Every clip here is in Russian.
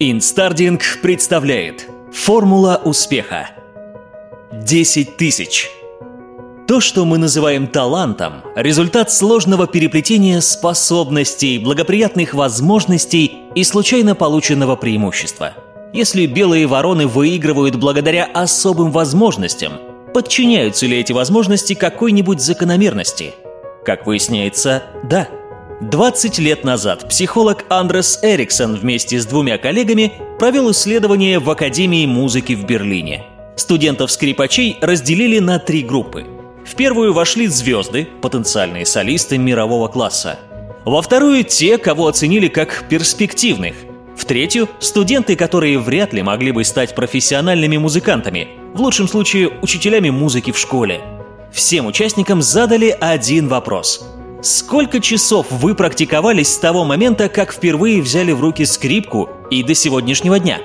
Smart Reading представляет Формула успеха 10 тысяч То, что мы называем талантом, результат сложного переплетения способностей, благоприятных возможностей и случайно полученного преимущества. Если белые вороны выигрывают благодаря особым возможностям, подчиняются ли эти возможности какой-нибудь закономерности? Как выясняется, да – 20 лет назад психолог Андрес Эриксон вместе с двумя коллегами провел исследование в Академии музыки в Берлине. Студентов-скрипачей разделили на три группы. В первую вошли звезды, потенциальные солисты мирового класса. Во вторую – те, кого оценили как перспективных. В третью – студенты, которые вряд ли могли бы стать профессиональными музыкантами, в лучшем случае учителями музыки в школе. Всем участникам задали один вопрос – Сколько часов вы практиковались с того момента, как впервые взяли в руки скрипку и до сегодняшнего дня?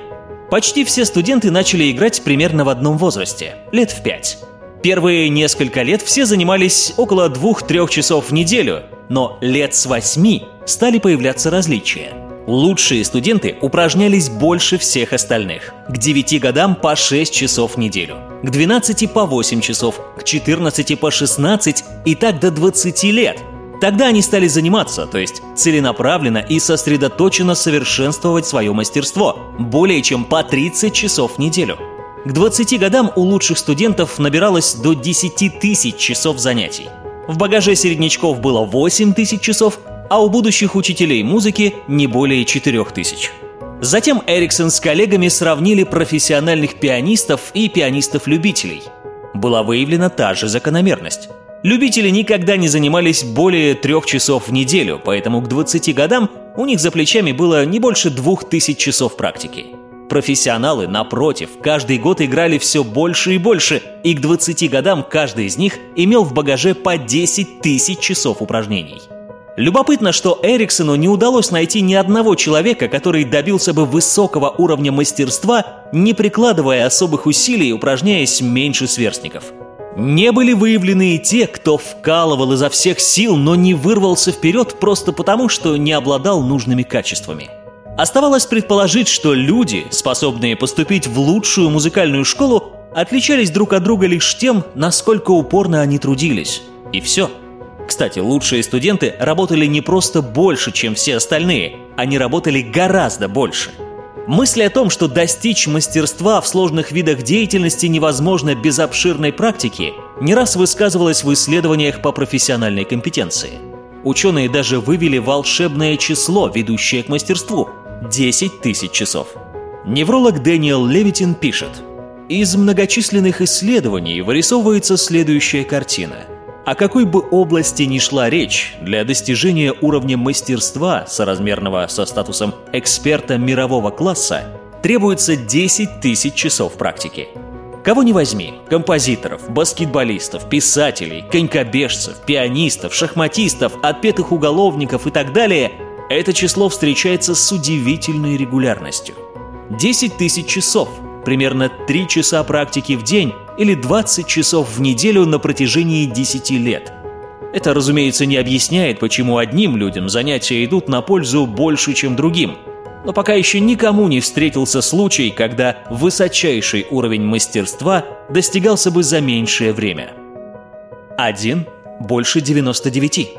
Почти все студенты начали играть примерно в одном возрасте, лет в пять. Первые несколько лет все занимались около двух-трех часов в неделю, но лет с восьми стали появляться различия. Лучшие студенты упражнялись больше всех остальных. К 9 годам по 6 часов в неделю, к 12 по 8 часов, к 14 по 16 и так до 20 лет – Тогда они стали заниматься, то есть целенаправленно и сосредоточенно совершенствовать свое мастерство, более чем по 30 часов в неделю. К 20 годам у лучших студентов набиралось до 10 тысяч часов занятий. В багаже середнячков было 8 тысяч часов, а у будущих учителей музыки не более 4 тысяч. Затем Эриксон с коллегами сравнили профессиональных пианистов и пианистов-любителей. Была выявлена та же закономерность. Любители никогда не занимались более трех часов в неделю, поэтому к 20 годам у них за плечами было не больше двух тысяч часов практики. Профессионалы, напротив, каждый год играли все больше и больше, и к 20 годам каждый из них имел в багаже по 10 тысяч часов упражнений. Любопытно, что Эриксону не удалось найти ни одного человека, который добился бы высокого уровня мастерства, не прикладывая особых усилий и упражняясь меньше сверстников – не были выявлены и те, кто вкалывал изо всех сил, но не вырвался вперед просто потому, что не обладал нужными качествами. Оставалось предположить, что люди, способные поступить в лучшую музыкальную школу, отличались друг от друга лишь тем, насколько упорно они трудились. И все. Кстати, лучшие студенты работали не просто больше, чем все остальные, они работали гораздо больше – Мысль о том, что достичь мастерства в сложных видах деятельности невозможно без обширной практики, не раз высказывалась в исследованиях по профессиональной компетенции. Ученые даже вывели волшебное число, ведущее к мастерству – 10 тысяч часов. Невролог Дэниел Левитин пишет, «Из многочисленных исследований вырисовывается следующая картина – о какой бы области ни шла речь, для достижения уровня мастерства, соразмерного со статусом эксперта мирового класса, требуется 10 тысяч часов практики. Кого не возьми – композиторов, баскетболистов, писателей, конькобежцев, пианистов, шахматистов, отпетых уголовников и так далее – это число встречается с удивительной регулярностью. 10 тысяч часов – примерно 3 часа практики в день или 20 часов в неделю на протяжении 10 лет. Это, разумеется, не объясняет, почему одним людям занятия идут на пользу больше, чем другим. Но пока еще никому не встретился случай, когда высочайший уровень мастерства достигался бы за меньшее время. Один больше 99.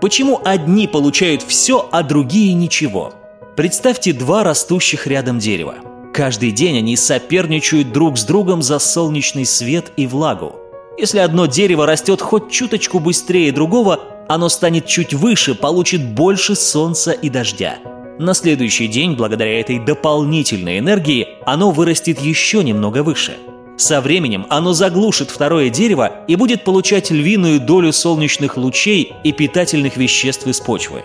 Почему одни получают все, а другие ничего? Представьте два растущих рядом дерева – Каждый день они соперничают друг с другом за солнечный свет и влагу. Если одно дерево растет хоть чуточку быстрее другого, оно станет чуть выше, получит больше солнца и дождя. На следующий день, благодаря этой дополнительной энергии, оно вырастет еще немного выше. Со временем оно заглушит второе дерево и будет получать львиную долю солнечных лучей и питательных веществ из почвы.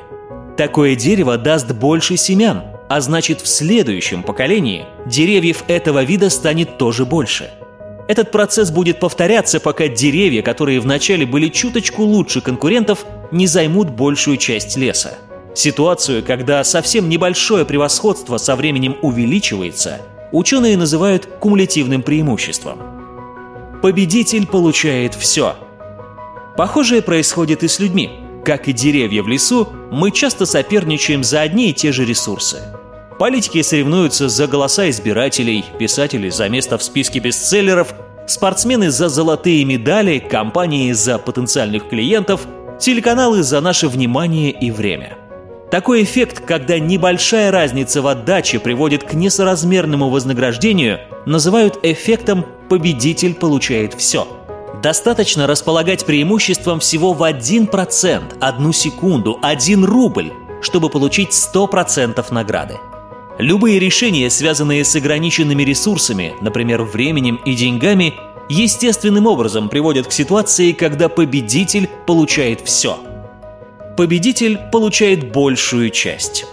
Такое дерево даст больше семян, а значит в следующем поколении деревьев этого вида станет тоже больше. Этот процесс будет повторяться, пока деревья, которые вначале были чуточку лучше конкурентов, не займут большую часть леса. Ситуацию, когда совсем небольшое превосходство со временем увеличивается, ученые называют кумулятивным преимуществом. Победитель получает все. Похожее происходит и с людьми. Как и деревья в лесу, мы часто соперничаем за одни и те же ресурсы – Политики соревнуются за голоса избирателей, писатели за место в списке бестселлеров, спортсмены за золотые медали, компании за потенциальных клиентов, телеканалы за наше внимание и время. Такой эффект, когда небольшая разница в отдаче приводит к несоразмерному вознаграждению, называют эффектом «победитель получает все». Достаточно располагать преимуществом всего в 1%, одну секунду, один рубль, чтобы получить 100% награды. Любые решения, связанные с ограниченными ресурсами, например, временем и деньгами, естественным образом приводят к ситуации, когда победитель получает все. Победитель получает большую часть.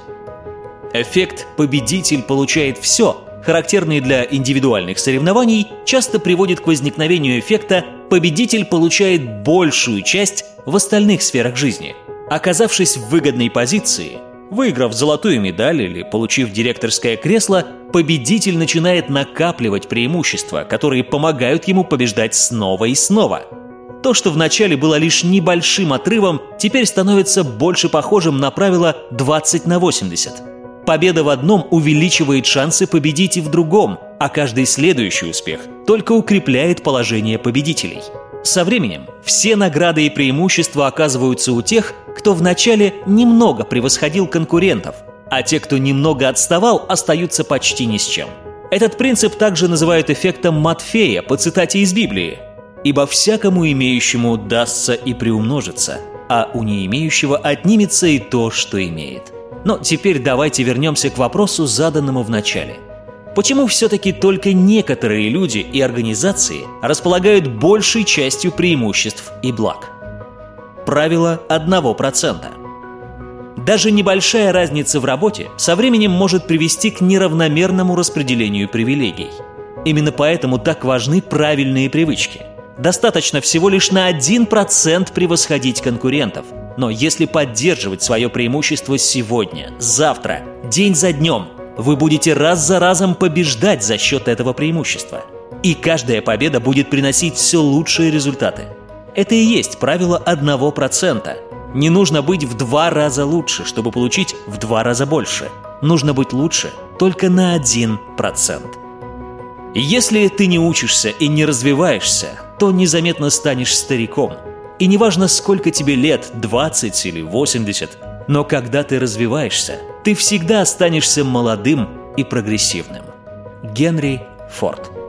Эффект «победитель получает все», характерный для индивидуальных соревнований, часто приводит к возникновению эффекта «победитель получает большую часть в остальных сферах жизни». Оказавшись в выгодной позиции – Выиграв золотую медаль или получив директорское кресло, победитель начинает накапливать преимущества, которые помогают ему побеждать снова и снова. То, что вначале было лишь небольшим отрывом, теперь становится больше похожим на правило 20 на 80. Победа в одном увеличивает шансы победить и в другом, а каждый следующий успех только укрепляет положение победителей. Со временем все награды и преимущества оказываются у тех, кто вначале немного превосходил конкурентов, а те, кто немного отставал, остаются почти ни с чем. Этот принцип также называют эффектом Матфея по цитате из Библии. «Ибо всякому имеющему дастся и приумножится, а у не имеющего отнимется и то, что имеет». Но теперь давайте вернемся к вопросу, заданному в начале – Почему все-таки только некоторые люди и организации располагают большей частью преимуществ и благ? Правило 1%. Даже небольшая разница в работе со временем может привести к неравномерному распределению привилегий. Именно поэтому так важны правильные привычки. Достаточно всего лишь на 1% превосходить конкурентов. Но если поддерживать свое преимущество сегодня, завтра, день за днем – вы будете раз за разом побеждать за счет этого преимущества. И каждая победа будет приносить все лучшие результаты. Это и есть правило 1%. Не нужно быть в два раза лучше, чтобы получить в два раза больше. Нужно быть лучше только на 1%. Если ты не учишься и не развиваешься, то незаметно станешь стариком. И неважно, сколько тебе лет, 20 или 80, но когда ты развиваешься, ты всегда останешься молодым и прогрессивным. Генри Форд